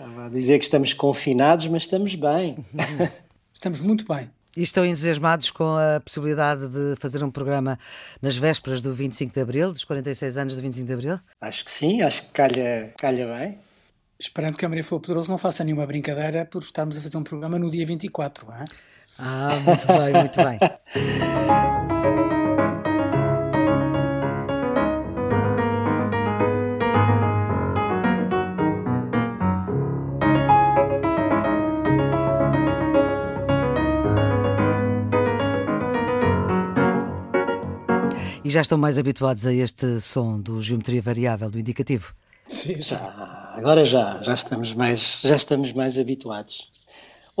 Estava a dizer que estamos confinados, mas estamos bem. Estamos muito bem. E estão entusiasmados com a possibilidade de fazer um programa nas vésperas do 25 de Abril, dos 46 anos do 25 de Abril? Acho que sim, acho que calha, calha bem. Esperando que a Maria Flor Poderoso não faça nenhuma brincadeira por estarmos a fazer um programa no dia 24, não é? Ah, muito bem, muito bem. E já estão mais habituados a este som do geometria variável, do indicativo? Sim, já. Agora já, já estamos mais, já estamos mais habituados.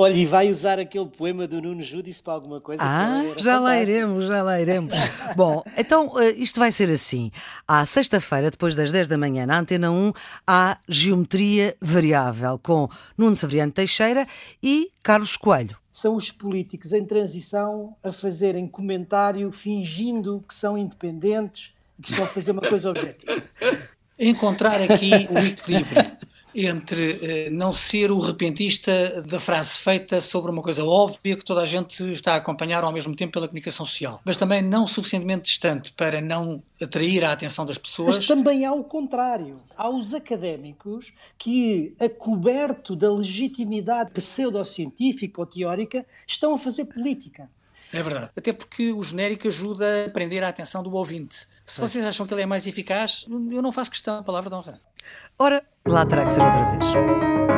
Olha, e vai usar aquele poema do Nuno Judice para alguma coisa? Ah, já lá iremos, já lá iremos. Bom, então eh, isto vai ser assim. À sexta-feira, depois das 10 da manhã, na Antena 1, há Geometria Variável com Nuno Severiano Teixeira e Carlos Coelho. São os políticos em transição a fazerem comentário fingindo que são independentes e que estão a fazer uma coisa objetiva. Encontrar aqui o equilíbrio entre eh, não ser o repentista da frase feita sobre uma coisa óbvia que toda a gente está a acompanhar ao mesmo tempo pela comunicação social, mas também não suficientemente distante para não atrair a atenção das pessoas. Mas também há o contrário. Há os académicos que, a coberto da legitimidade pseudocientífica ou teórica, estão a fazer política. É verdade. Até porque o genérico ajuda a prender a atenção do ouvinte. Se vocês acham que ele é mais eficaz, eu não faço questão, a palavra de honra. Ora, lá terá que ser outra vez.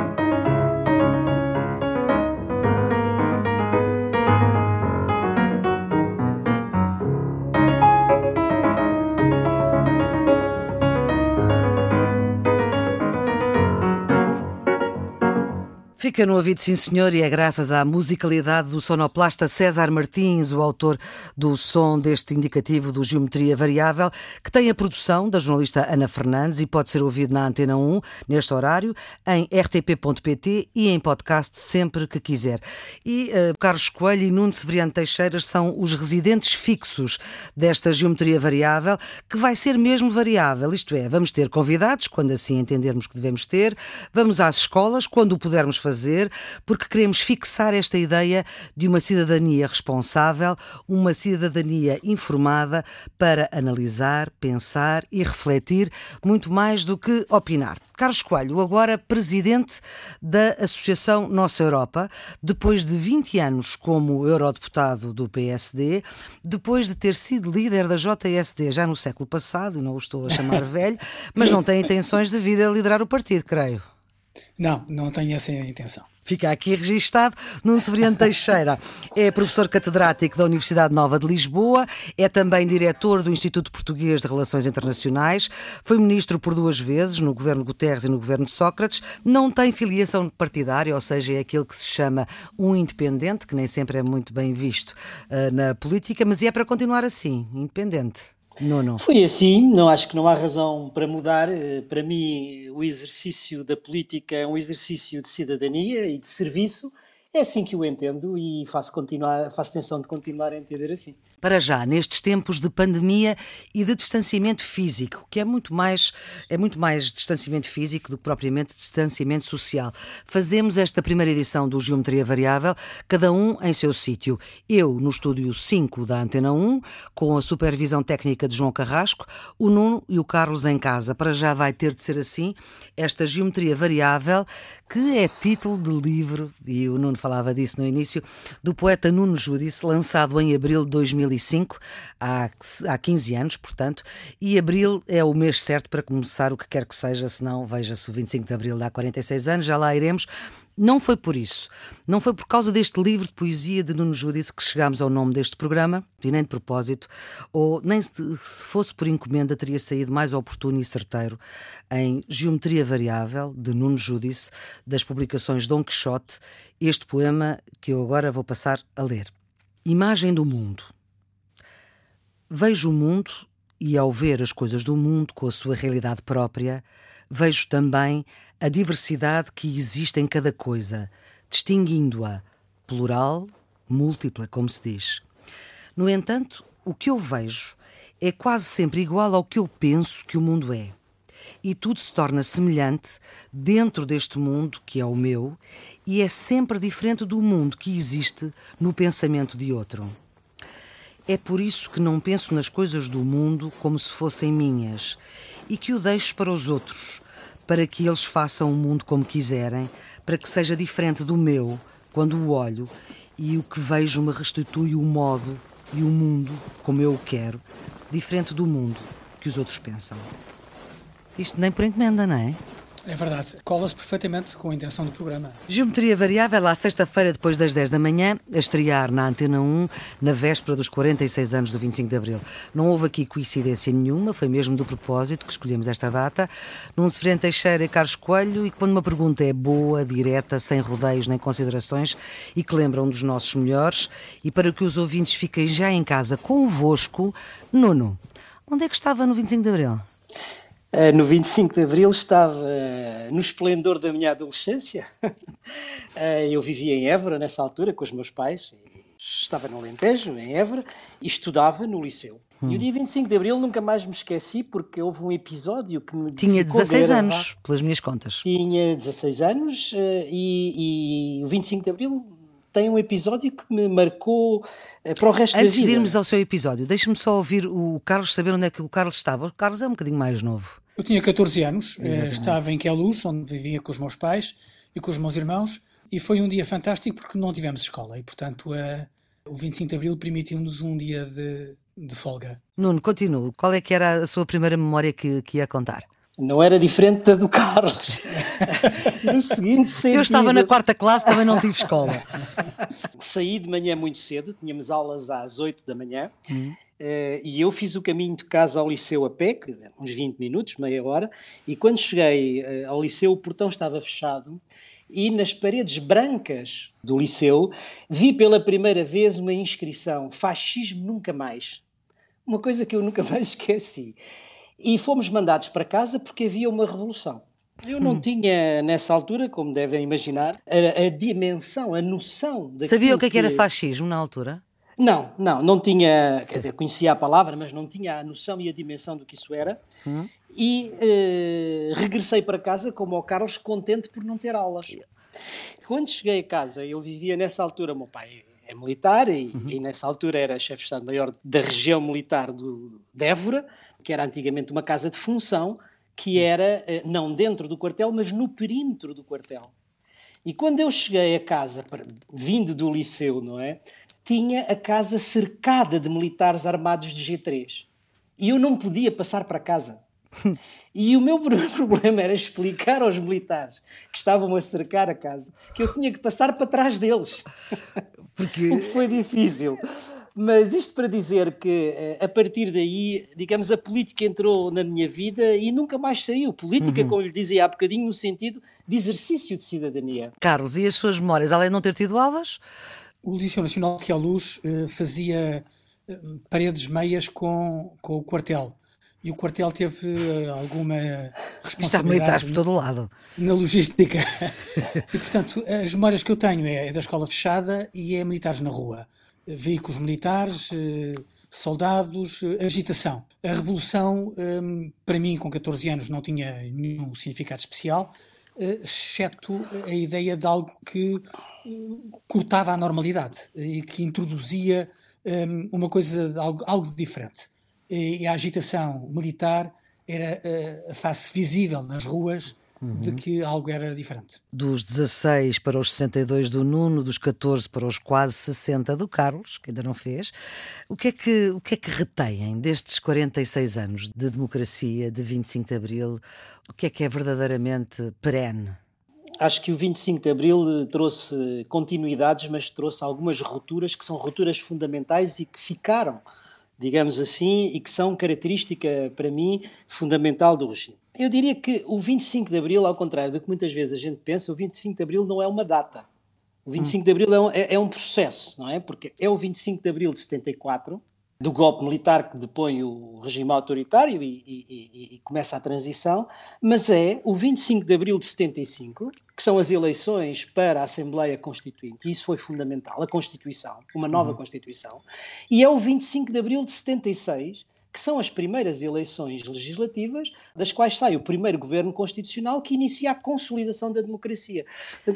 Fica no ouvido, sim senhor, e é graças à musicalidade do sonoplasta César Martins, o autor do som deste indicativo do Geometria Variável, que tem a produção da jornalista Ana Fernandes e pode ser ouvido na Antena 1, neste horário, em rtp.pt e em podcast sempre que quiser. E uh, Carlos Coelho e Nuno Severiano Teixeiras são os residentes fixos desta Geometria Variável, que vai ser mesmo variável, isto é, vamos ter convidados, quando assim entendermos que devemos ter, vamos às escolas, quando o pudermos fazer fazer, porque queremos fixar esta ideia de uma cidadania responsável, uma cidadania informada para analisar, pensar e refletir muito mais do que opinar. Carlos Coelho, agora presidente da Associação Nossa Europa, depois de 20 anos como eurodeputado do PSD, depois de ter sido líder da JSD já no século passado, não o estou a chamar velho, mas não tem intenções de vir a liderar o partido, creio. Não, não tenho essa intenção. Fica aqui registado. Nuno Severiano Teixeira é professor catedrático da Universidade Nova de Lisboa, é também diretor do Instituto Português de Relações Internacionais, foi ministro por duas vezes no governo Guterres e no governo Sócrates, não tem filiação partidária, ou seja, é aquilo que se chama um independente, que nem sempre é muito bem visto uh, na política, mas é para continuar assim, independente. Não, não. Foi assim, não acho que não há razão para mudar. Eh, para mim, o exercício da política é um exercício de cidadania e de serviço. É assim que eu entendo e faço, continuar, faço tensão de continuar a entender assim para já, nestes tempos de pandemia e de distanciamento físico, que é muito mais, é muito mais distanciamento físico do que propriamente distanciamento social. Fazemos esta primeira edição do Geometria Variável, cada um em seu sítio. Eu no estúdio 5 da Antena 1, com a supervisão técnica de João Carrasco, o Nuno e o Carlos em casa. Para já vai ter de ser assim, esta Geometria Variável, que é título de livro, e o Nuno falava disso no início, do poeta Nuno Judice, lançado em abril de 2000 2005, há, há 15 anos, portanto, e abril é o mês certo para começar o que quer que seja, senão veja-se o 25 de abril, há 46 anos, já lá iremos. Não foi por isso, não foi por causa deste livro de poesia de Nuno Judice que chegámos ao nome deste programa, e nem de propósito, ou nem se fosse por encomenda teria saído mais oportuno e certeiro em Geometria Variável, de Nuno Judice, das publicações Dom Quixote, este poema que eu agora vou passar a ler. Imagem do mundo. Vejo o mundo e, ao ver as coisas do mundo com a sua realidade própria, vejo também a diversidade que existe em cada coisa, distinguindo-a plural, múltipla, como se diz. No entanto, o que eu vejo é quase sempre igual ao que eu penso que o mundo é. e tudo se torna semelhante dentro deste mundo que é o meu e é sempre diferente do mundo que existe no pensamento de outro. É por isso que não penso nas coisas do mundo como se fossem minhas e que o deixo para os outros, para que eles façam o mundo como quiserem, para que seja diferente do meu quando o olho e o que vejo me restitui o modo e o mundo como eu o quero, diferente do mundo que os outros pensam. Isto nem por encomenda, não é? É verdade, cola-se perfeitamente com a intenção do programa. Geometria Variável, à sexta-feira, depois das 10 da manhã, a estrear na Antena 1, na véspera dos 46 anos do 25 de Abril. Não houve aqui coincidência nenhuma, foi mesmo do propósito que escolhemos esta data. Num Severino Teixeira e Carlos Coelho, e quando uma pergunta é boa, direta, sem rodeios nem considerações, e que lembram dos nossos melhores, e para que os ouvintes fiquem já em casa convosco, Nuno, onde é que estava no 25 de Abril? Uh, no 25 de Abril estava uh, no esplendor da minha adolescência. uh, eu vivia em Évora nessa altura com os meus pais. Estava no Alentejo, em Évora, e estudava no liceu. Hum. E o dia 25 de Abril nunca mais me esqueci porque houve um episódio que me. Tinha 16 anos, pelas minhas contas. Tinha 16 anos e, e o 25 de Abril tem um episódio que me marcou para o resto Antes da vida. Antes de irmos ao seu episódio, deixe-me só ouvir o Carlos, saber onde é que o Carlos estava. O Carlos é um bocadinho mais novo. Eu tinha 14 anos, eh, estava em Queluz, onde vivia com os meus pais e com os meus irmãos, e foi um dia fantástico porque não tivemos escola e, portanto, a, o 25 de Abril permitiu-nos um dia de, de folga. Nuno, continuo. Qual é que era a sua primeira memória que, que ia contar? não era diferente da do Carlos. no seguinte sentido... Eu estava na quarta classe, também não tive escola. Saí de manhã muito cedo, tínhamos aulas às 8 da manhã, uhum. Uh, e eu fiz o caminho de casa ao liceu a pé, uns 20 minutos, meia hora, e quando cheguei uh, ao liceu o portão estava fechado, e nas paredes brancas do liceu vi pela primeira vez uma inscrição, fascismo nunca mais. Uma coisa que eu nunca mais esqueci. E fomos mandados para casa porque havia uma revolução. Eu não hum. tinha, nessa altura, como devem imaginar, a, a dimensão, a noção. Sabia o que, é que era fascismo na altura? Não, não, não tinha, quer dizer, conhecia a palavra, mas não tinha a noção e a dimensão do que isso era. Hum. E eh, regressei para casa, como o Carlos, contente por não ter aulas. Quando cheguei a casa, eu vivia nessa altura, meu pai é militar e, uhum. e nessa altura era chefe de Estado-Maior da região militar do, de Évora, que era antigamente uma casa de função, que hum. era eh, não dentro do quartel, mas no perímetro do quartel. E quando eu cheguei a casa, vindo do liceu, não é? Tinha a casa cercada de militares armados de G3. E eu não podia passar para casa. E o meu problema era explicar aos militares que estavam a cercar a casa que eu tinha que passar para trás deles. Porque... o que foi difícil. Mas isto para dizer que eh, a partir daí, digamos, a política entrou na minha vida e nunca mais saiu. Política, uhum. como lhe dizia há bocadinho, no sentido de exercício de cidadania. Carlos, e as suas memórias, além de não ter tido aulas? O Liceu Nacional de Queluz uh, fazia uh, paredes meias com, com o quartel. E o quartel teve uh, alguma responsabilidade. Por todo lado. Na logística. e, portanto, as memórias que eu tenho é da escola fechada e é militares na rua veículos militares, eh, soldados, eh, agitação. A revolução, para mim, com 14 anos, não tinha nenhum significado especial, eh, exceto a ideia de algo que cortava a normalidade e que introduzia ehm, uma coisa, algo, algo diferente. E a agitação militar era a face visível nas ruas uhum. de que algo era diferente. Dos 16 para os 62 do Nuno, dos 14 para os quase 60 do Carlos, que ainda não fez, o que é que, o que, é que retêm destes 46 anos de democracia, de 25 de Abril? O que é que é verdadeiramente perene? Acho que o 25 de Abril trouxe continuidades, mas trouxe algumas rupturas que são rupturas fundamentais e que ficaram digamos assim, e que são característica, para mim, fundamental do regime. Eu diria que o 25 de Abril, ao contrário do que muitas vezes a gente pensa, o 25 de Abril não é uma data. O 25 de Abril é um, é, é um processo, não é? Porque é o 25 de Abril de 74, do golpe militar que depõe o regime autoritário e, e, e, começa a transição, mas é o 25 de abril de 75, que são as eleições para a Assembleia Constituinte, e isso foi fundamental, a Constituição, uma nova uhum. Constituição, e é o 25 de abril de 76, que são as primeiras eleições legislativas, das quais sai o primeiro governo constitucional que inicia a consolidação da democracia.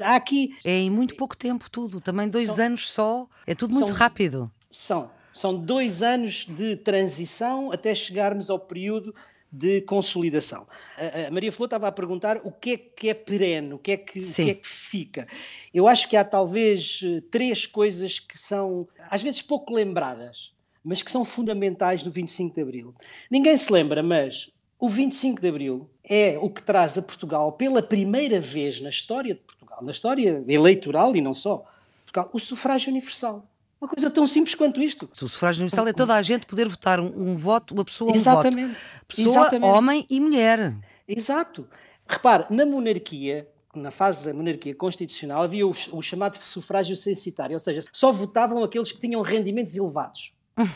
Há aqui. É em muito pouco tempo tudo, também dois são, anos só, é tudo muito são, rápido. São. São dois anos de transição até chegarmos ao período de consolidação. A, Maria Flor estava a perguntar o que é que é perene, o que é que, o que, é que fica. Eu acho que há talvez eh, três coisas que são, às vezes, pouco lembradas mas que são fundamentais no 25 de Abril. Ninguém se lembra, mas o 25 de Abril é o que traz a Portugal, pela primeira vez na história de Portugal, na história eleitoral e não só, Portugal, o sufrágio universal. Uma coisa tão simples quanto isto. O sufrágio universal é toda a gente poder votar um, um voto, uma pessoa, um Exatamente. voto. Pessoa, Exatamente. homem e mulher. Exato. Repare, na monarquia, na fase da monarquia constitucional, havia o, o chamado sufrágio censitário, ou seja, só votavam aqueles que tinham rendimentos elevados.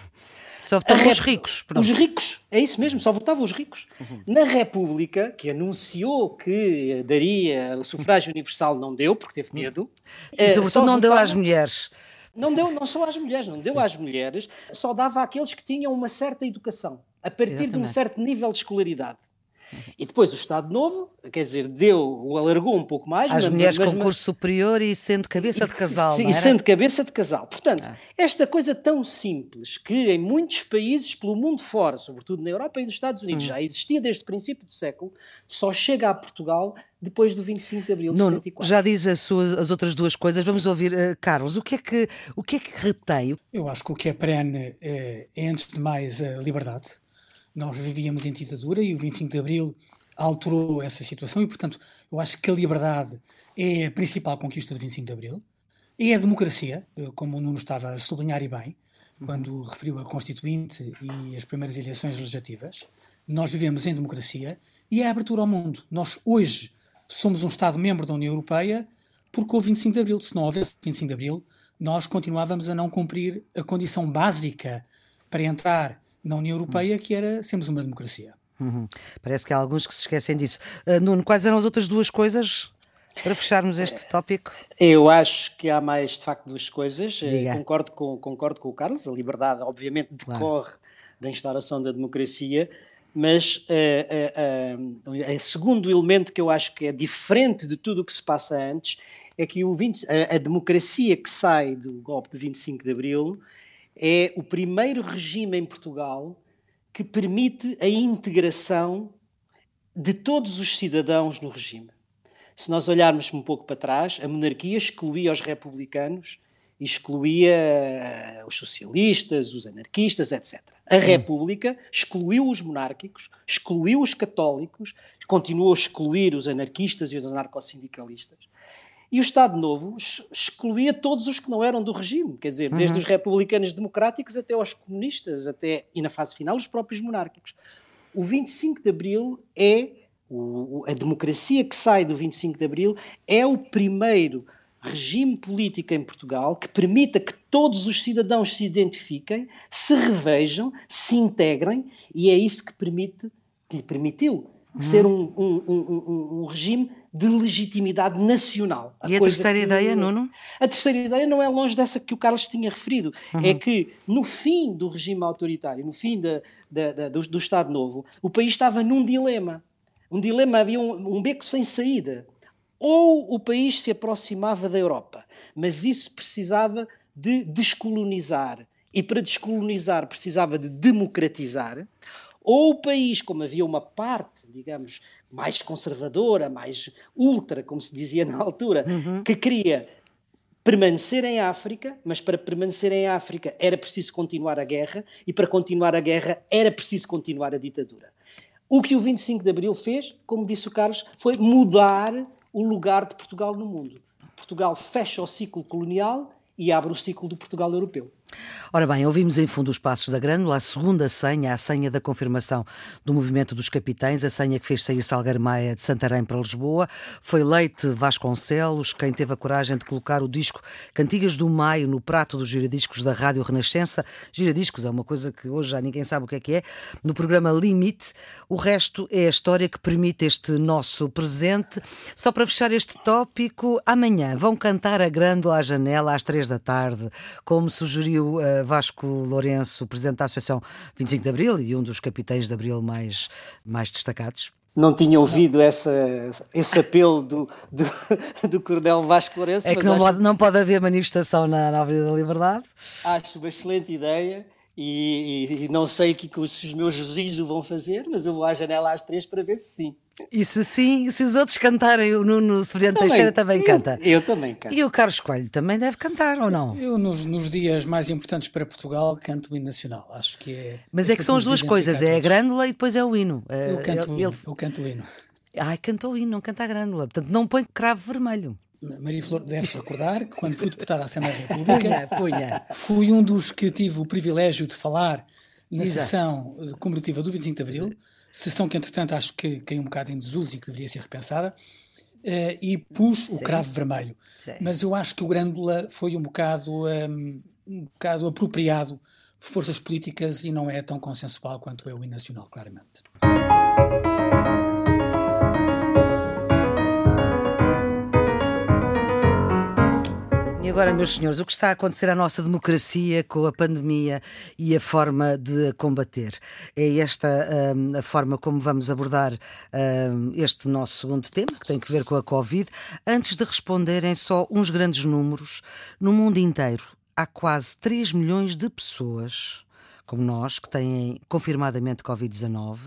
Só votavam os ricos. Pronto. Os ricos, é isso mesmo, só votavam os ricos. Uhum. Na República, que anunciou que daria o sufrágio universal, não deu, porque teve medo. E eh, sobretudo não deu às mulheres. Não deu, não só às mulheres, não deu Sim. às mulheres, só dava àqueles que tinham uma certa educação, a partir Exatamente. de um certo nível de escolaridade. E depois o Estado Novo, quer dizer, deu, alargou um pouco mais. Às mas, mulheres mas, com mas, curso superior e sendo cabeça de casal. Sim, e sendo cabeça de casal. Portanto, ah. esta coisa tão simples que em muitos países pelo mundo fora, sobretudo na Europa e nos Estados Unidos, hum. já existia desde o princípio do século, só chega a Portugal depois do 25 de abril de Nuno, 74. Já diz as, suas, as outras duas coisas, vamos ouvir. Uh, Carlos, o que, é que, o que é que retém? Eu acho que o que é perene é, é antes de mais, a liberdade nós vivíamos em ditadura e o 25 de Abril alterou essa situação e, portanto, eu acho que a liberdade é a principal conquista do 25 de Abril. É a democracia, eh, como o Nuno estava a sublinhar e bem, quando referiu a Constituinte e as primeiras eleições legislativas. Nós vivemos em democracia e é a abertura ao mundo. Nós hoje somos um Estado-membro da União Europeia porque houve 25 de Abril. Se não houvesse 25 de Abril, nós continuávamos a não cumprir a condição básica para entrar na União Europeia, que era sermos uma democracia. Uhum. Parece que há alguns que se esquecem disso. Uh, Nuno, quais eram as outras duas coisas para fecharmos este tópico? Eu acho que há mais, de facto, duas coisas. Uh, concordo, com, concordo com o Carlos. A liberdade, obviamente, decorre claro. da instauração da democracia, mas uh, uh, segundo elemento que eu acho que é diferente de tudo o que se passa antes é que o 20, a, a democracia que sai do golpe de 25 de Abril é o primeiro regime em Portugal que permite a integração de todos os cidadãos no regime. Se nós olharmos um pouco para trás, a monarquia excluía os republicanos, excluía eh, os socialistas, os anarquistas, etc. A República excluiu os monárquicos, excluiu os católicos, continuou a excluir os anarquistas e os anarcossindicalistas. E o Estado Novo excluía todos os que não eram do regime, quer dizer, desde uhum. os republicanos democráticos até aos comunistas, até, e na fase final, os próprios monárquicos. O 25 de Abril é, o, a democracia que sai do 25 de Abril é o primeiro regime político em Portugal que permita que todos os cidadãos se identifiquem, se revejam, se integrem, e é isso que permite, que lhe permitiu uhum. ser um, um, um, um regime de legitimidade nacional. A e a terceira que, ideia, Nuno? A terceira ideia não é longe dessa que o Carlos tinha referido. Uhum. É que no fim do regime autoritário, no fim da, da, da, do, do, Estado Novo, o país estava num dilema. Um dilema, havia um beco sem saída. Ou o país se aproximava da Europa, mas isso precisava de descolonizar. E para descolonizar precisava de democratizar. Ou o país, como havia uma parte digamos, mais conservadora, mais ultra, como se dizia na altura, uhum. que queria permanecer em África, mas para permanecer em África era preciso continuar a guerra e para continuar a guerra era preciso continuar a ditadura. O que o 25 de Abril fez, como disse o Carlos, foi mudar o lugar de Portugal no mundo. Portugal fecha o ciclo colonial e abre o ciclo do Portugal europeu. Ora bem, ouvimos em fundo os passos da Grândola, a segunda senha, a senha da confirmação do movimento dos capitães, a senha que fez sair Salgueiro Maia de Santarém para Lisboa. Foi Leite Vasconcelos quem teve a coragem de colocar o disco Cantigas do Maio no prato dos giradiscos da Rádio Renascença. Giradiscos é uma coisa que hoje já ninguém sabe o que é que é. No programa Limite, o resto é a história que permite este nosso presente. Só para fechar este tópico, amanhã vão cantar a Grândola à janela às três da tarde, como sugeriu o uh, Vasco Lourenço, presidente da Associação 25 de Abril e um dos capitães de Abril mais, mais destacados? não tinha ouvido essa, esse apelo do, do, do Coronel Vasco Lourenço. É que não, pode, não pode haver manifestação na, na Avenida da Liberdade. Acho uma excelente ideia e, e, e não sei o que os meus vizinhos vão fazer, mas eu vou à janela às três para ver se sim. E se sim, se os outros cantarem, o Nuno Severiano Teixeira também canta. Eu, eu, também canto. E o Carlos Coelho também deve cantar, ou não? Eu, nos, nos dias mais importantes para Portugal, canto o hino nacional. Acho que é. Mas é, é que são as duas coisas: é a grândula e depois é o hino. Eu canto, ele... eu canto o hino. Ai, cantou o hino, não canta a grândula. Portanto, não põe cravo vermelho. Maria Flor deve-se recordar que quando fui deputada à Assembleia da República, punha, fui um dos que tive o privilégio de falar na Exato. sessão comemorativa do 25 de Abril, sessão que entretanto acho que caiu um bocado em desuso e que deveria ser repensada, uh, e pus Sim. o cravo vermelho. Sim. Mas eu acho que o Grândola foi um bocado, um, um bocado apropriado por forças políticas e não é tão consensual quanto é o hino nacional, agora, meus senhores, o que está a acontecer à nossa democracia com a pandemia e a forma de a combater? É esta um, a forma como vamos abordar um, este nosso segundo tema, que tem que ver com a Covid. Antes de responderem só uns grandes números, no mundo inteiro há quase 3 milhões de pessoas como nós, que têm confirmadamente Covid-19.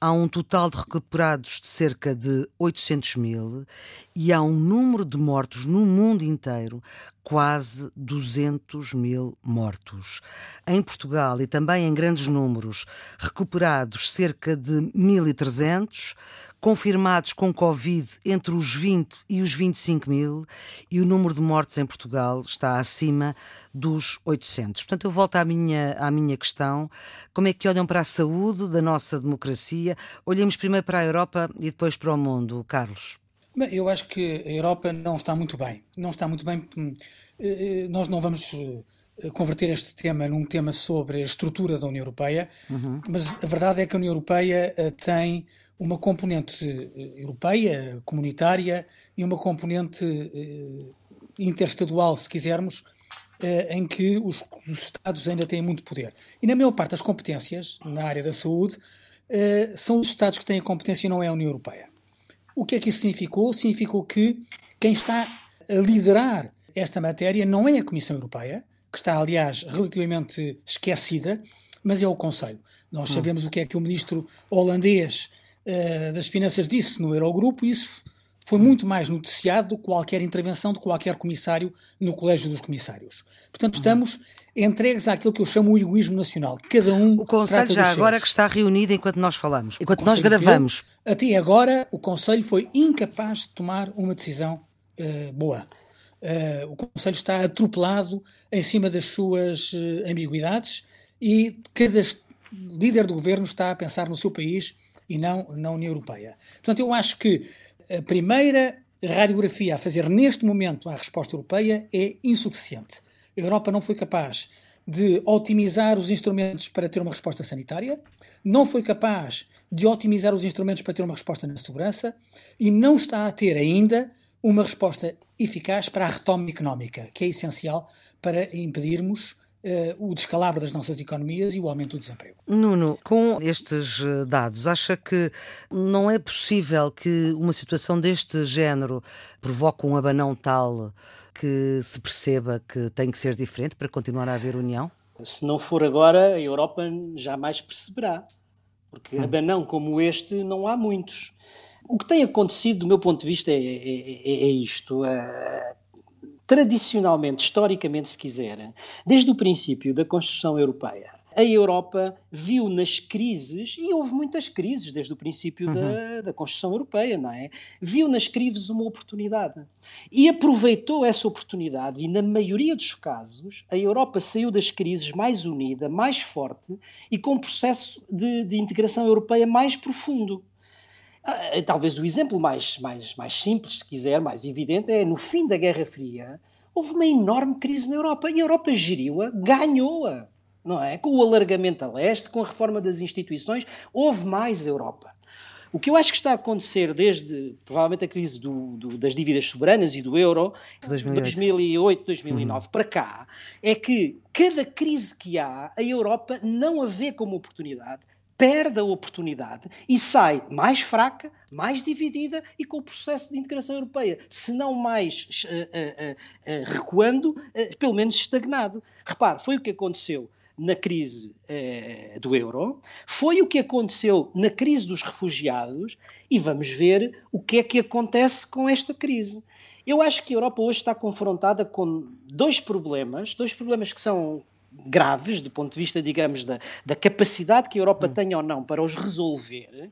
Há um total de recuperados de cerca de 800 mil e há um número de mortos no mundo inteiro, quase 200 mil mortos. Em Portugal e também em grandes números, recuperados cerca de 1.300, confirmados com Covid entre os 20 e os 25 mil e o número de mortes em Portugal está acima dos 800. Portanto, eu volto à minha, à minha questão. Como é que olham para a saúde da nossa democracia? Olhemos primeiro para a Europa e depois para o mundo, Carlos. Bem, eu acho que a Europa não está muito bem. Não está muito bem. Hum, eh, eh, nós não vamos eh, converter este tema num tema sobre a estrutura da União Europeia, uhum. mas a verdade é que a União Europeia tem uma componente eh, europeia, comunitária, e uma componente eh, interestadual, se quisermos, eh, em que os, os, Estados ainda têm muito poder. E na maior parte das competências, na área da saúde, são os Estados que têm a competência e não é a União Europeia. O que é que isso significou? Significou que quem está a liderar esta matéria não é a Comissão Europeia, que está, aliás, relativamente esquecida, mas é o Conselho. Nós hum. sabemos o que é que o ministro holandês uh, das Finanças disse no Eurogrupo, isso foi muito mais noticiado do que qualquer intervenção de qualquer comissário no Colégio dos Comissários. Portanto, uhum. estamos entregues àquilo que eu chamo o egoísmo nacional. Cada um. O Conselho já agora seus. que está reunido enquanto nós falamos, enquanto nós gravamos. até agora, o Conselho foi incapaz de tomar uma decisão uh, boa. Uh, o Conselho está atropelado em cima das suas uh, ambiguidades e cada líder do governo está a pensar no seu país e não na União Europeia. Portanto, eu acho que a primeira radiografia a fazer neste momento à resposta europeia é insuficiente. A Europa não foi capaz de otimizar os instrumentos para ter uma resposta sanitária, não foi capaz de otimizar os instrumentos para ter uma resposta na segurança e não está a ter ainda uma resposta eficaz para a retoma económica, que é essencial para impedirmos o descalabro das nossas economias e o aumento do desemprego. Nuno, com estes eh, dados, acha que não é possível que uma situação deste género provoque um abanão tal que se perceba que tem que ser diferente para continuar a haver união? Se não for agora, a Europa jamais perceberá, porque hum. abanão como este não há muitos. O que tem acontecido, do meu ponto de vista, é, é, é, é isto. Uh, tradicionalmente, historicamente, se quiser, desde o princípio da construção europeia, a Europa viu nas crises, e houve muitas crises desde o princípio uhum. da, da, construção europeia, não é? Viu nas crises uma oportunidade. E aproveitou essa oportunidade, e na maioria dos casos, a Europa saiu das crises mais unida, mais forte e com um processo de, de integração europeia mais profundo. Ah, talvez o exemplo mais, mais, mais simples, se quiser, mais evidente, é no fim da Guerra Fria, houve uma enorme crise na Europa e a Europa geriu-a, ganhou-a, não é? Com o alargamento a leste, com a reforma das instituições, houve mais Europa. O que eu acho que está a acontecer desde, provavelmente, a crise do, do, das dívidas soberanas e do euro, 2008, 2008 2009 uhum. para cá, é que cada crise que há, a Europa não a vê como oportunidade, perde a oportunidade e sai mais fraca, mais dividida e com o processo de integração europeia, se não mais uh, uh, uh, recuando, pelo menos estagnado. Repare, foi o que aconteceu na crise eh, do euro, foi o que aconteceu na crise dos refugiados e vamos ver o que é que acontece com esta crise. Eu acho que a Europa hoje está confrontada com dois problemas, dois problemas que são graves do ponto de vista, digamos, da, da capacidade que a Europa hum. tem ou não para os resolver.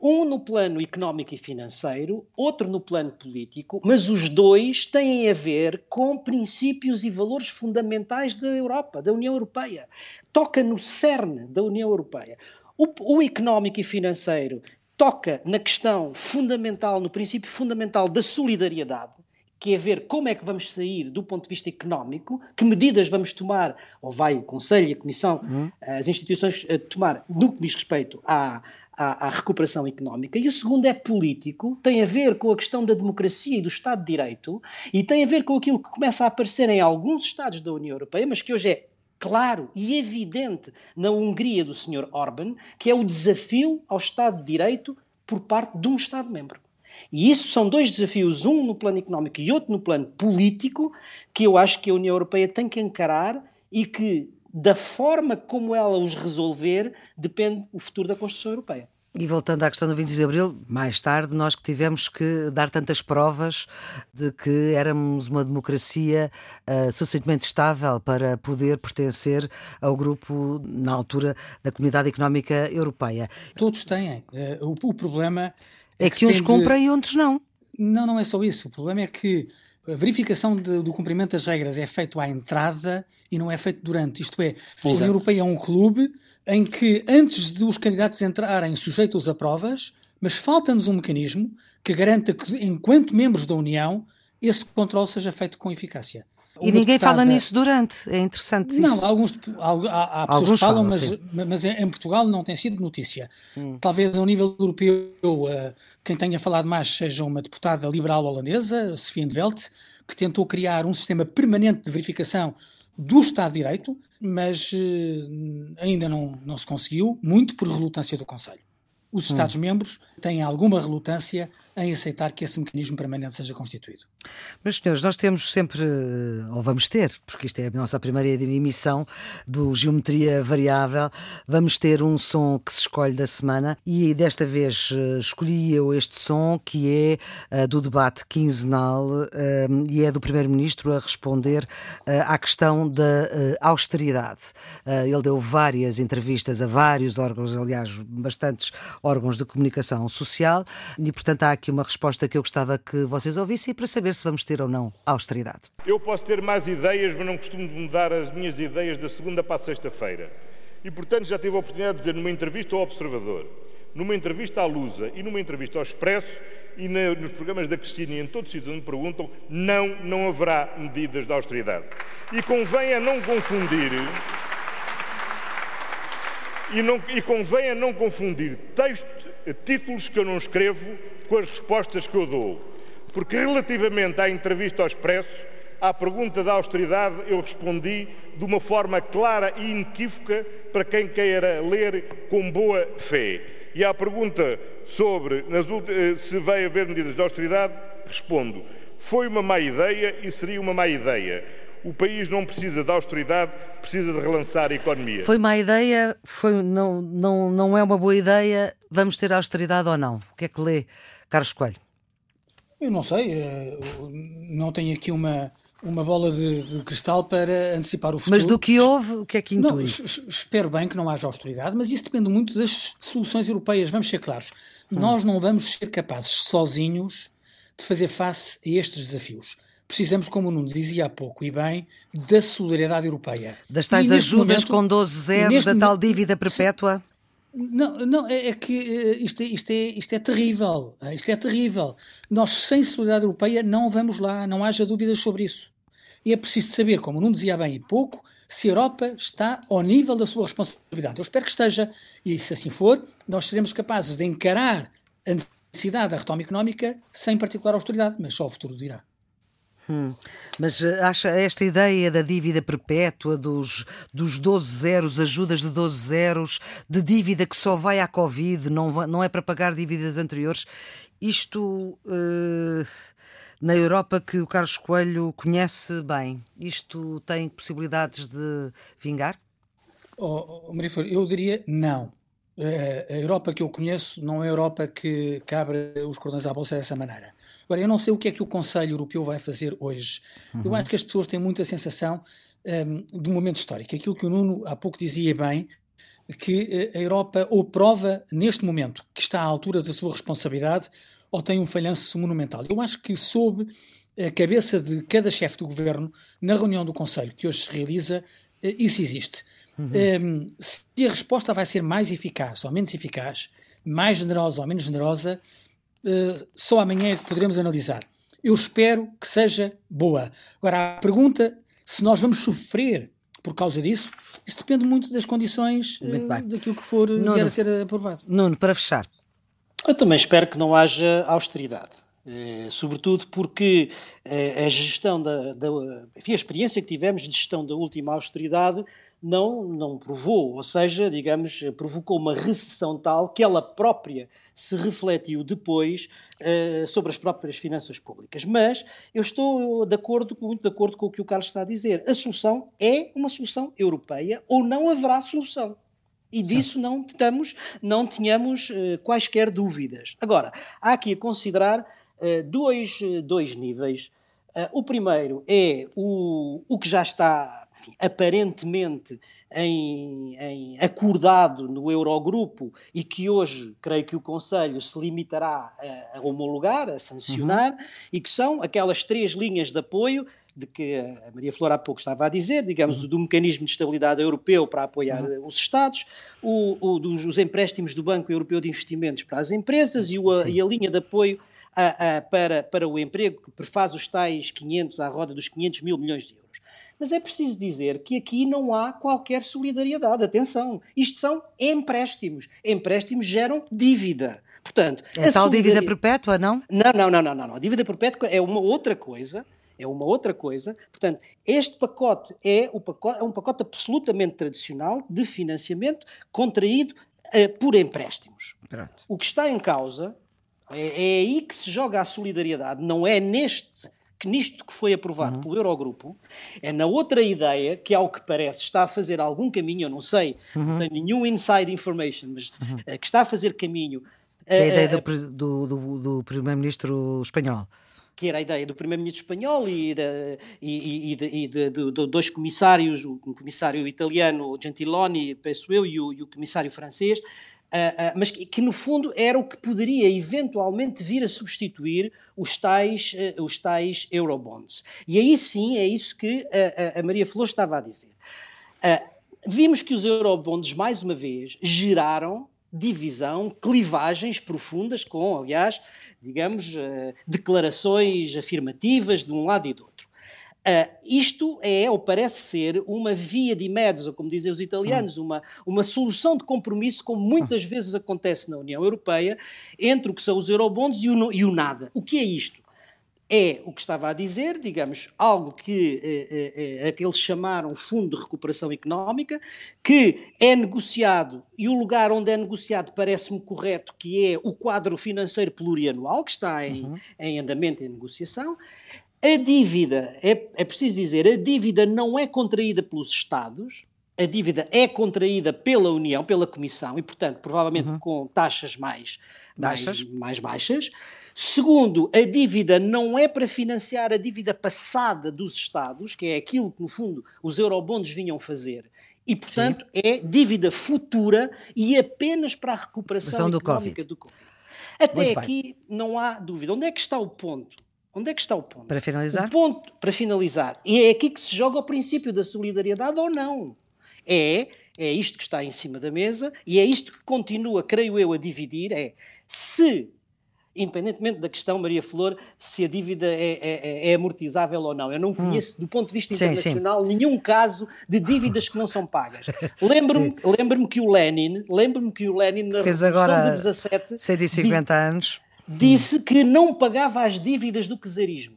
Um no plano económico e financeiro, outro no plano político, mas os dois têm a ver com princípios e valores fundamentais da Europa, da União Europeia. Toca no cerne da União Europeia. O, o económico e financeiro toca na questão fundamental, no princípio fundamental da solidariedade que é ver como é que vamos sair do ponto de vista económico, que medidas vamos tomar, ou vai o Conselho e a Comissão, uhum. as instituições a tomar no que diz respeito à, à, à, recuperação económica. E o segundo é político, tem a ver com a questão da democracia e do Estado de Direito, e tem a ver com aquilo que começa a aparecer em alguns Estados da União Europeia, mas que hoje é claro e evidente na Hungria do Sr. Orban, que é o desafio ao Estado de Direito por parte de um Estado-membro. E isso são dois desafios, um no plano económico e outro no plano político, que eu acho que a União Europeia tem que encarar e que, da forma como ela os resolver, depende o futuro da construção europeia. E voltando à questão do 26 de Abril, mais tarde nós que tivemos que dar tantas provas de que éramos uma democracia uh, suficientemente estável para poder pertencer ao grupo, na altura, da Comunidade Económica Europeia. Todos têm. Uh, o, o, problema é que, que uns cumprem de... e outros não. Não, não é só isso. O problema é que a verificação de, do cumprimento das regras é feito à entrada e não é feito durante. Isto é, Exato. a União Europeia é um clube em que, antes dos candidatos entrarem sujeitos a provas, mas falta-nos um mecanismo que garanta que, enquanto membros da União, esse controle seja feito com eficácia. E ninguém deputada... fala nisso durante, é interessante não, isso. alguns, há, há, há pessoas alguns que falam, falam mas, mas em Portugal não tem sido notícia. Hum. Talvez ao nível europeu, uh, quem tenha falado mais seja uma deputada liberal holandesa, Sofia de Velt, que tentou criar um sistema permanente de verificação do Estado de Direito, mas uh, ainda não, não se conseguiu, muito por relutância do Conselho os Estados-membros têm alguma relutância em aceitar que esse mecanismo permanente seja constituído. Meus senhores, nós temos sempre, ou vamos ter, porque isto é a nossa primeira emissão do Geometria Variável, vamos ter um som que se escolhe da semana e desta vez eh, escolhi eu este som que é uh, do debate quinzenal uh, e é do Primeiro-Ministro a responder à questão da austeridade. ele deu várias entrevistas a vários órgãos, aliás, bastantes órgãos de comunicação social e, portanto, há aqui uma resposta que eu gostava que vocês ouvissem para saber se vamos ter ou não austeridade. Eu posso ter mais ideias, mas não costumo mudar as minhas ideias da segunda para a sexta-feira. E, portanto, já tive a oportunidade de dizer numa entrevista ao Observador, numa entrevista à Lusa e numa entrevista ao Expresso e nos programas da Cristina e em todos os sítios onde me perguntam, não, não haverá medidas de austeridade. E convém a não confundir e, não, e convém a não confundir texto, títulos que eu não escrevo com as respostas que eu dou. Porque relativamente à entrevista ao Expresso, à pergunta da austeridade, eu respondi de uma forma clara e inequívoca para quem queira ler com boa fé. E à pergunta sobre eh, se vai haver medidas de austeridade, respondo: foi uma má ideia e seria uma má ideia. O país não precisa de austeridade, precisa de relançar a economia. Foi má ideia, foi, não, não, não é uma boa ideia. Vamos ter austeridade ou não? O que é que lê, Carlos Coelho? Eu não sei, eh, não tenho aqui uma, uma bola de, de, cristal para antecipar o futuro. Mas do que houve, o que é que intui? Não, espero bem que não haja austeridade, mas isso depende muito das soluções europeias. Vamos ser claros. Hum. Nós não vamos ser capazes sozinhos de fazer face a estes desafios precisamos, como o Nunes dizia há pouco, e bem, da solidariedade europeia. Das tais ajudas momento, com 12 zeros, da tal dívida perpétua? Não, não é, é que eh, isto é, isto, é, isto é terrível. Eh, isto é terrível. Nós, sem solidariedade europeia, não vamos lá, não haja dúvidas sobre isso. E é preciso saber, como não dizia bem e pouco, se a Europa está ao nível da sua responsabilidade. Eu espero que esteja, e se assim for, nós seremos capazes de encarar a necessidade da retoma económica sem particular austeridade, mas só o futuro dirá. Hum. Mas eh, acha esta ideia da dívida perpétua, dos, dos 12 zeros, ajudas de 12 zeros, de dívida que só vai à Covid, não, não é para pagar dívidas anteriores, isto uh, na Europa que o Carlos Coelho conhece bem, isto tem possibilidades de vingar? Oh, oh, eu diria não. Uh, a Europa que eu conheço não é a Europa que, que abre os cordões à bolsa dessa maneira. Agora, eu não sei o que é que o Conselho Europeu vai fazer hoje. Uhum. Eu acho que as pessoas têm muita sensação um, de um momento histórico. Aquilo que o Nuno há pouco dizia bem, que eh, a Europa ou prova neste momento que está à altura da sua responsabilidade ou tem um falhanço monumental. Eu acho que sob a cabeça de cada chefe do governo, na reunião do Conselho que hoje se realiza, eh, isso existe. Uhum. Um, se a resposta vai ser mais eficaz ou menos eficaz, mais generosa ou menos generosa, uh, só amanhã é que poderemos analisar. Eu espero que seja boa. Agora, a pergunta, se nós vamos sofrer por causa disso, isso depende muito das condições uh, daquilo que for Nuno, vier a ser aprovado. Nuno, para fechar. Eu também espero que não haja austeridade. Eh, sobretudo porque eh, a gestão da, da enfim, a experiência que tivemos de gestão da última austeridade não, não provou, ou seja, digamos, provocou uma recessão tal que ela própria se refletiu depois uh, sobre as próprias finanças públicas. Mas eu estou de acordo, muito de acordo com o que o Carlos está a dizer. A solução é uma solução europeia ou não haverá solução. E disso não, estamos, não tínhamos uh, quaisquer dúvidas. Agora, há aqui a considerar uh, dois, dois níveis. O primeiro é o, o que já está enfim, aparentemente em, em, acordado no Eurogrupo e que hoje creio que o Conselho se limitará a, a homologar, a sancionar, uhum. e que são aquelas três linhas de apoio de que a Maria Flor há pouco estava a dizer, digamos, uhum. do mecanismo de estabilidade europeu para apoiar uhum. os Estados, o, o, dos os empréstimos do Banco Europeu de Investimentos para as empresas e, o, e a linha de apoio a, a, para, para o emprego, que prefaz os tais 500, à roda dos 500 mil milhões de euros. Mas é preciso dizer que aqui não há qualquer solidariedade. Atenção, isto são empréstimos. Empréstimos geram dívida. Portanto, é a tal dívida perpétua, não? Não, não, não, não, não. A dívida perpétua é uma outra coisa. É uma outra coisa. Portanto, este pacote é, o pacote, é um pacote absolutamente tradicional de financiamento contraído uh, por empréstimos. Pronto. O que está em causa é, é aí que se joga a solidariedade, não é neste que nisto que foi aprovado uhum. pelo Eurogrupo, é na outra ideia, que ao que parece está a fazer algum caminho, eu não sei, uhum. não tenho nenhum inside information, mas uhum. uh, que está a fazer caminho. Uh, é a ideia uh, do, do, do Primeiro-Ministro espanhol que era a ideia do primeiro-ministro espanhol e, de, e, e, de, e de, de, de, dois comissários, o comissário italiano Gentiloni, penso eu, e o, e o comissário francês, Uh, uh, mas que, que, no fundo era o que poderia eventualmente vir a substituir os tais, uh, os tais Eurobonds. E aí sim é isso que a Maria Flor estava a dizer. vimos que os Eurobonds, mais uma vez, geraram divisão, clivagens profundas, com, aliás, digamos, declarações afirmativas de um lado e do outro. Uh, isto é, ou parece ser, uma via de mezzo, como dizem os italianos, hum. uma, uma solução de compromisso, como muitas vezes acontece na União Europeia, entre o que são os eurobonds e o, e o nada. O que é isto? É o que estava a dizer, digamos, algo que eh, eh, eles chamaram Fundo de Recuperação Económica, que é negociado, e o lugar onde é negociado parece-me correto, que é o quadro financeiro plurianual, que está em, uhum. em andamento, em negociação, a dívida, é, é preciso dizer, a dívida não é contraída pelos Estados, a dívida é contraída pela União, pela Comissão, e, portanto, provavelmente uhum. com taxas mais baixas. Mais, mais baixas. Segundo, a dívida não é para financiar a dívida passada dos Estados, que é aquilo que, no fundo, os eurobonds vinham fazer. E, portanto, Sim. é dívida futura e apenas para a recuperação do económica COVID. do Covid. Até Muito aqui bem. não há dúvida. Onde é que está o ponto? Onde é que está o ponto? Para finalizar? O ponto, para finalizar, e é aqui que se joga o princípio da solidariedade ou não. É, é isto que está em cima da mesa e é isto que continua, creio eu, a dividir, é se independentemente da questão, Maria Flor, se a dívida é, é, é amortizável ou não. Eu não hum. conheço, hum. do ponto de vista internacional, sim, sim. nenhum caso de dívidas que não são pagas. Lembro-me lembro que o Lenin, lembro-me que o Lenin na Fez Revolução agora de 17 150 anos disse que não pagava as dívidas do czarismo.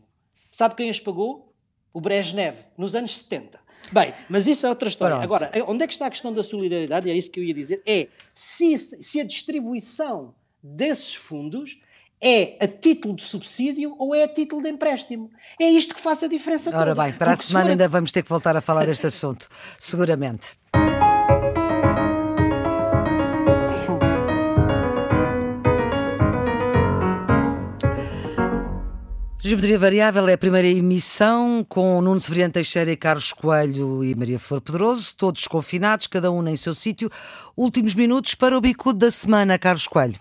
Sabe quem as pagou? O Brezhnev, nos anos 70. Bem, mas isso é outra história. Pronto. Agora, onde é que está a questão da solidariedade? E é isso que eu ia dizer. É se, se a distribuição desses fundos é a título de subsídio ou é a título de empréstimo. É isto que faz a diferença Ora toda. bem, para Porque a semana ainda vamos ter que voltar a falar deste assunto, seguramente. Geometria Variável é a primeira emissão com Nuno Severiano Teixeira e Carlos Coelho e Maria Flor Pedroso, todos confinados, cada um em seu sítio. Últimos minutos para o bicudo da semana, Carlos Coelho.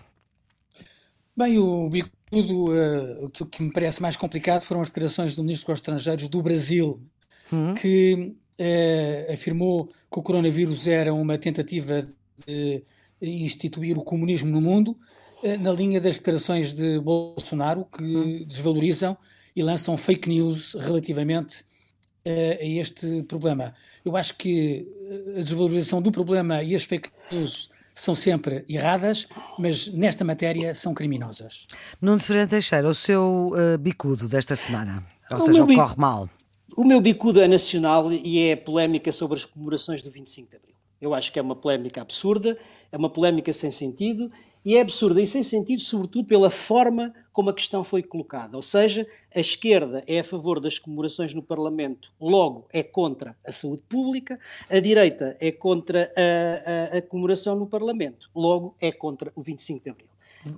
Bem, o bicudo, uh, aquilo que me parece mais complicado foram as declarações do Ministro dos Estrangeiros do Brasil, hum. que uh, afirmou que o coronavírus era uma tentativa de instituir o comunismo no mundo eh, na linha das declarações de Bolsonaro, que hum. desvalorizam e lançam fake news relativamente uh, a este problema. Eu acho que eh, a desvalorização do problema e as fake news são sempre erradas, mas nesta matéria são criminosas. Nuno Ferreira Teixeira, o seu uh, bicudo desta semana, ou o seja, o corre mal. O meu bicudo é nacional e é polémica sobre as comemorações do 25 de Abril. Eu acho que é uma polémica absurda, é uma polémica sem sentido e é absurda e sem sentido, sobretudo pela forma como a questão foi colocada. Ou seja, a esquerda é a favor das comemorações no Parlamento, logo é contra a saúde pública, a direita é contra a, a, a comemoração no Parlamento, logo é contra o 25 de Abril.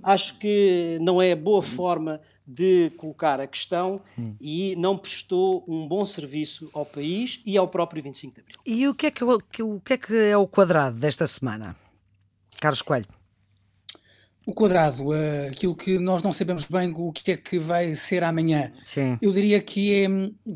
Acho que não é boa forma de colocar a questão e não prestou um bom serviço ao país e ao próprio 25 de Abril. E o que é que, o que, é, que é o quadrado desta semana? Carlos Coelho. O quadrado, uh, aquilo que nós não sabemos bem o que é que vai ser amanhã. Sim. Eu diria que é,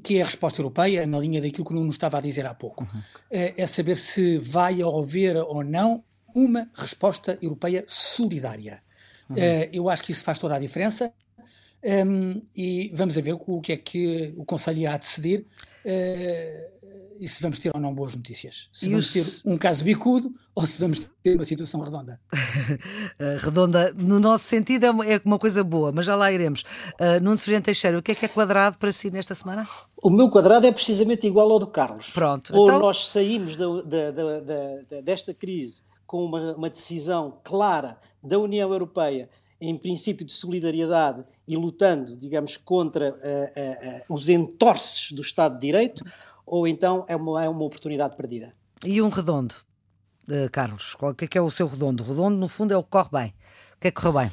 que é a resposta europeia, na linha daquilo que o Nuno estava a dizer há pouco. Uhum. Uh, é saber se vai haver ou não uma resposta europeia solidária. Uhum. Uh, eu acho que isso faz toda a diferença. Um, ehm, e vamos a ver o que é que o Conselho irá decidir. Uh, e se vamos ter ou não boas notícias. Se e vamos ter um caso bicudo ou se vamos ter uma situação redonda. redonda, no nosso sentido, é, é uma coisa boa, mas já lá iremos. Uh, Nuno Severino Teixeira, o que é que é quadrado para si nesta semana? O meu quadrado é precisamente igual ao do Carlos. Pronto. Ou então... nós saímos da, da, da, desta crise com uma, uma decisão clara da União Europeia em princípio de solidariedade e lutando, digamos, contra uh, uh, uh, os entorces do Estado de Direito, ou então é uma, é uma oportunidade perdida. E um redondo, uh, Carlos? O que é, que é o seu redondo? O redondo, no fundo, é o que corre bem. O que é que corre bem?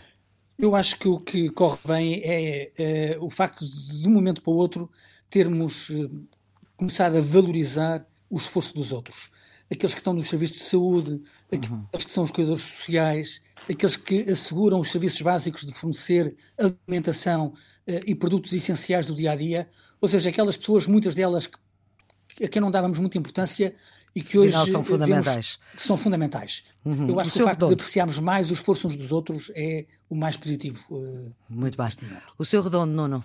Eu acho que o que corre bem é, é o facto de, de um momento para o outro, termos uh, começado a valorizar o esforço dos outros. Aqueles que estão nos serviços de saúde, aqueles uhum. que são os cuidadores sociais, aqueles que asseguram os serviços básicos de fornecer alimentação uh, e produtos essenciais do dia a dia. Ou seja, aquelas pessoas, muitas delas que a quem não dávamos muita importância e que hoje são fundamentais. são fundamentais. Uhum. Eu acho o que o facto redondo. de apreciarmos mais o esforço uns dos outros é o mais positivo. Uh, Muito bem. O seu redondo, Nuno?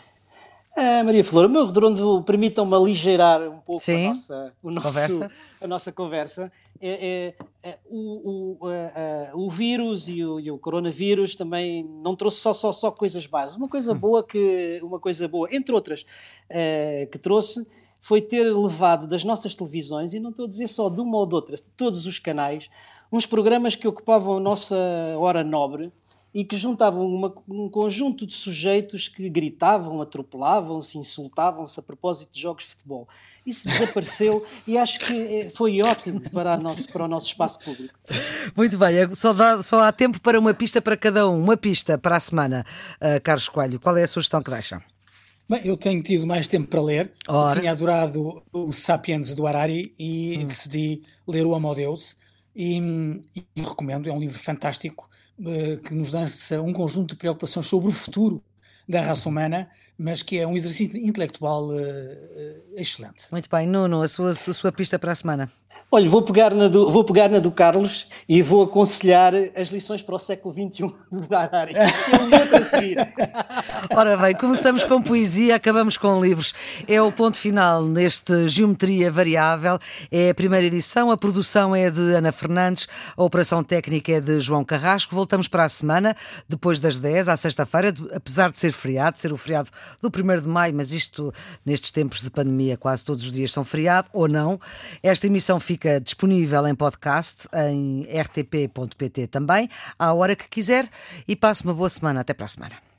Ah, Maria Flor, o meu redondo permitam-me aligeirar um pouco a nossa, o nosso, conversa. a nossa conversa. É, é, é o, o, o, vírus e o, e o, coronavírus também não trouxe só, só, só coisas básicas. Uma coisa hum. boa que, uma coisa boa, entre outras, eh, que trouxe foi ter levado das nossas televisões, e não estou a dizer só de uma ou de outra, de todos os canais, uns programas que ocupavam a nossa hora nobre e que juntavam uma, um conjunto de sujeitos que gritavam, atropelavam-se, insultavam-se a propósito de jogos de futebol. Isso desapareceu e acho que eh, foi ótimo para, nosso, para o nosso espaço público. Muito bem, é só, dá, só há tempo para uma pista para cada um. Uma pista para a semana, uh, Carlos Coelho. Qual é a sugestão que deixa? Bem, eu tenho tido mais tempo para ler. Tinha adorado o Sapiens do Harari e hum. decidi ler o Homo Deus. E, e, recomendo, é um livro fantástico uh, que nos lança um conjunto de preocupações sobre o futuro da raça humana, mas que é um exercício intelectual uh, excelente. Muito bem, Nuno, a sua, a sua pista para a semana. Olha, vou pegar, na do, vou pegar na do Carlos e vou aconselhar as lições para o século XXI do Harari. Ora bem, começamos com poesia, acabamos com livros. É o ponto final neste Geometria Variável. É a primeira edição, a produção é de Ana Fernandes, a operação técnica é de João Carrasco. Voltamos para a semana, depois das 10, à sexta-feira, apesar de ser feriado, ser o feriado do 1 de maio, mas isto, nestes tempos de pandemia, quase todos os dias são feriado, ou não. Esta emissão fica disponível em podcast, em rtp.pt também, à hora que quiser, e passe uma boa semana. Até para a semana.